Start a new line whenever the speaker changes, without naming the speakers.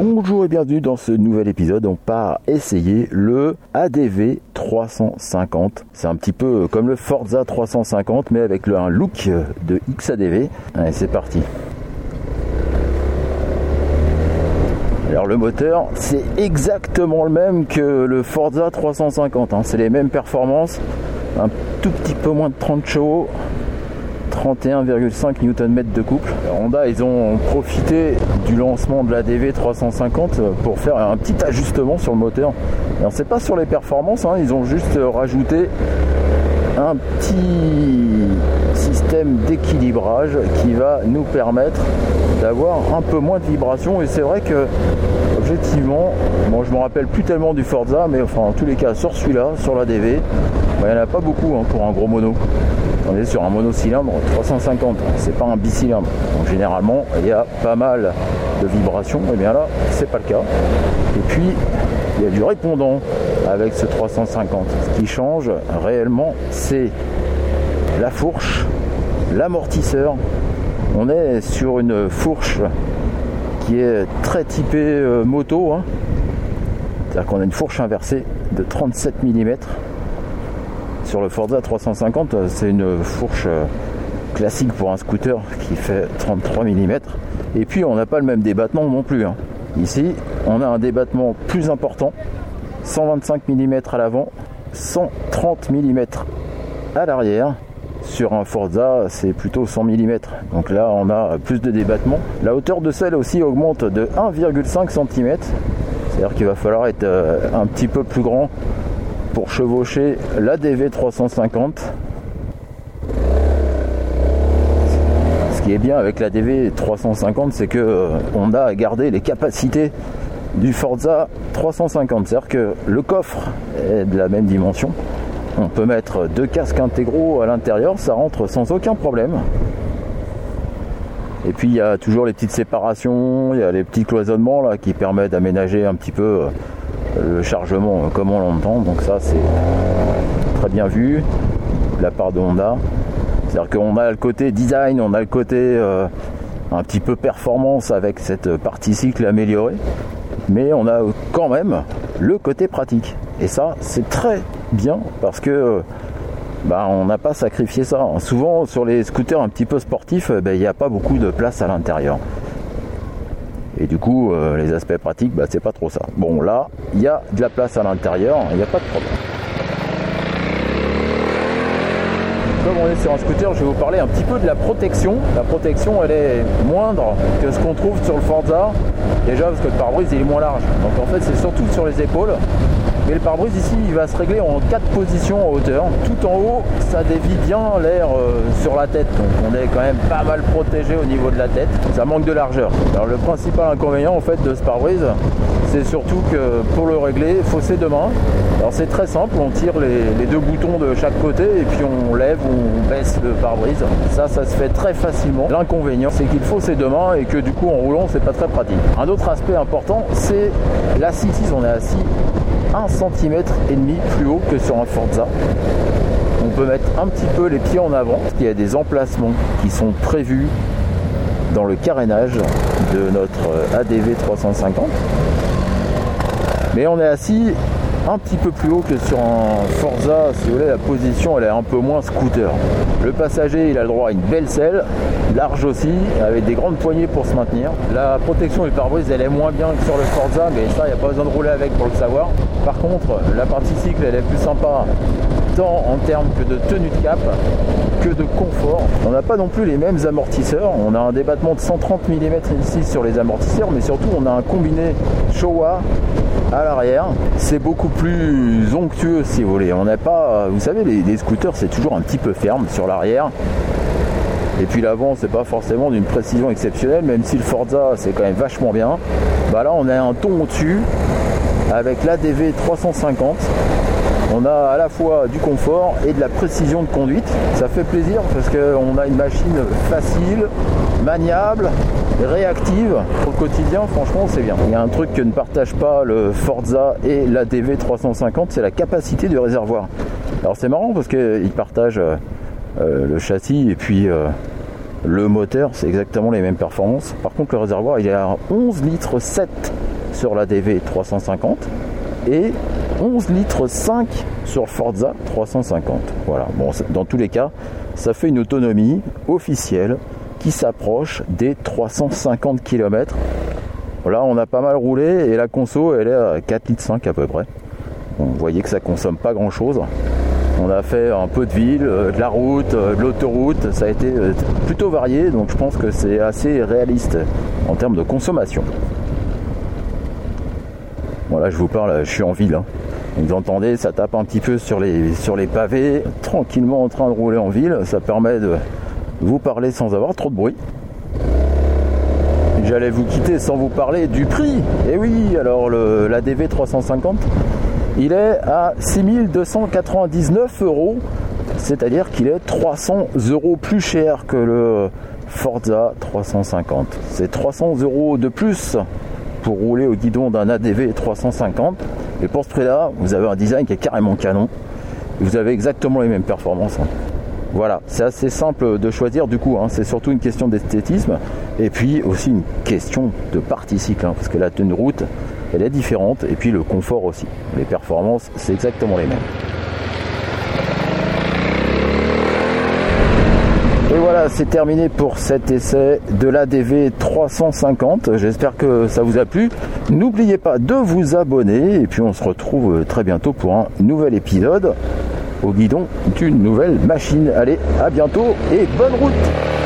Bonjour et bienvenue dans ce nouvel épisode. On part essayer le ADV 350. C'est un petit peu comme le Forza 350 mais avec un look de XADV. Allez, c'est parti. Alors le moteur, c'est exactement le même que le Forza 350. Hein. C'est les mêmes performances, un tout petit peu moins de 30 chevaux, 31,5 Nm de couple. Honda, ils ont profité du lancement de la DV 350 pour faire un petit ajustement sur le moteur. Alors c'est pas sur les performances, hein. ils ont juste rajouté un petit système d'équilibrage qui va nous permettre d'avoir un peu moins de vibration et c'est vrai que objectivement bon je me rappelle plus tellement du Forza mais enfin en tous les cas sur celui-là sur la DV bah, il n'y en a pas beaucoup hein, pour un gros mono on est sur un monocylindre 350, c'est pas un bicylindre. Donc généralement, il y a pas mal de vibrations, et bien là, c'est pas le cas. Et puis, il y a du répondant avec ce 350. Ce qui change réellement, c'est la fourche, l'amortisseur. On est sur une fourche qui est très typée euh, moto. Hein. C'est-à-dire qu'on a une fourche inversée de 37 mm sur le Forza 350, c'est une fourche euh, classique pour un scooter qui fait 33 mm. Et puis on n'a pas le même débattement non plus. Hein. Ici, on a un débattement plus important, 125 mm à l'avant, 130 mm à l'arrière. Sur un Forza, c'est plutôt 100 mm. Donc là, on a plus de débattement. La hauteur de selle aussi augmente de 1,5 cm. C'est-à-dire qu'il va falloir être euh, un petit peu plus grand pour chevaucher la DV 350. Ce qui est bien avec la DV 350, c'est que euh, on a gardé les capacités du Forza 350. C'est-à-dire que le coffre est de la même dimension. On peut mettre deux casques intégraux à l'intérieur, ça rentre sans aucun problème. Et puis il y a toujours les petites séparations, il y a les petits cloisonnements là qui permettent d'aménager un petit peu euh, le chargement comme on l'entend. Donc ça c'est très bien vu de la part de Honda. C'est-à-dire qu'on a le côté design, on a le côté euh, un petit peu performance avec cette partie cycle améliorée, mais on a quand même le côté pratique. Et ça c'est très bien parce que bah, on n'a pas sacrifié ça. Souvent sur les scooters un petit peu sportifs, bah, il n'y a pas beaucoup de place à l'intérieur. Et du coup, euh, les aspects pratiques, bah, c'est pas trop ça. Bon, là, il y a de la place à l'intérieur, il n'y a pas de problème. Comme on est sur un scooter, je vais vous parler un petit peu de la protection. La protection, elle est moindre que ce qu'on trouve sur le Forza. Déjà parce que le pare-brise est moins large. Donc en fait, c'est surtout sur les épaules. Mais le pare-brise ici, il va se régler en quatre positions en hauteur. Tout en haut, ça dévie bien l'air euh, sur la tête. Donc on est quand même pas mal protégé au niveau de la tête. Ça manque de largeur. Alors le principal inconvénient en fait de ce pare-brise, c'est surtout que pour le régler, il faut ses deux mains. Alors c'est très simple, on tire les, deux boutons de chaque côté et puis on lève ou on baisse le pare-brise. Ça, ça se fait très facilement. L'inconvénient, c'est qu'il faut ses deux mains et que du coup en roulant, c'est pas très pratique. Un autre aspect important, c'est l'assise. On est assis 1 cm et demi plus haut que sur un Forza. On peut mettre un petit peu les pieds en avant. Il y a des emplacements qui sont prévus dans le carénage de notre ADV 350. Mais on est assis un petit peu plus haut que sur un Forza. Si vous voulez, la position elle est un peu moins scooter. Le passager il a le droit à une belle selle, large aussi, avec des grandes poignées pour se maintenir. La protection du pare-brise elle est moins bien que sur le Forza, mais ça il n'y a pas besoin de rouler avec pour le savoir. Par contre, la partie cycle elle est plus sympa tant en termes que de tenue de cap que de confort. On n'a pas non plus les mêmes amortisseurs. On a un débattement de 130 mm ici sur les amortisseurs, mais surtout on a un combiné Showa à l'arrière. C'est beaucoup plus onctueux si vous voulez. On n'a pas, vous savez, les, scooters c'est toujours un petit peu ferme sur l'arrière. Et puis l'avant, c'est pas forcément d'une précision exceptionnelle, même si le Forza c'est quand même vachement bien. Bah là, on a un ton au-dessus avec l'ADV 350 on a à la fois du confort et de la précision de conduite. Ça fait plaisir parce qu'on a une machine facile, maniable, réactive. Pour le quotidien, franchement, c'est bien. Il y a un truc que ne partage pas le Forza et la DV 350, c'est la capacité du réservoir. Alors c'est marrant parce qu'ils partagent euh, euh, le châssis et puis euh, le moteur, c'est exactement les mêmes performances. Par contre, le réservoir, il est à 11 litres 7 sur la DV 350 et 11 litres 5 sur Forza 350. Voilà, bon, dans tous les cas, ça fait une autonomie officielle qui s'approche des 350 km. Là, on a pas mal roulé et la conso, elle est à 4 litres 5 à peu près. vous voyez que ça consomme pas grand chose. On a fait un peu de ville, euh, de la route, euh, de l'autoroute. Ça a été euh, plutôt varié, donc je pense que c'est assez réaliste en termes de consommation. Voilà, je vous parle, je suis en ville. Hein. Vous entendez, ça tape un petit peu sur les, sur les pavés, tranquillement en train de rouler en ville. Ça permet de vous parler sans avoir trop de bruit. J'allais vous quitter sans vous parler du prix. Et eh oui, alors le, la DV 350, il est à 6299 euros, c'est-à-dire qu'il est 300 euros plus cher que le Forza 350. C'est 300 euros de plus pour rouler au guidon d'un ADV 350. Et pour ce prix-là, vous avez un design qui est carrément canon. Vous avez exactement les mêmes performances. Hein. Voilà, c'est assez simple de choisir du coup, hein. c'est surtout une question d'esthétisme et puis aussi une question de partie cycle, hein, parce que la tenue route, elle est différente et puis le confort aussi. Les performances, c'est exactement les mêmes. Et c'est terminé pour cet essai de l'ADV 350. J'espère que ça vous a plu. N'oubliez pas de vous abonner et puis on se retrouve très bientôt pour un nouvel épisode au guidon d'une nouvelle machine. Allez, à bientôt et bonne route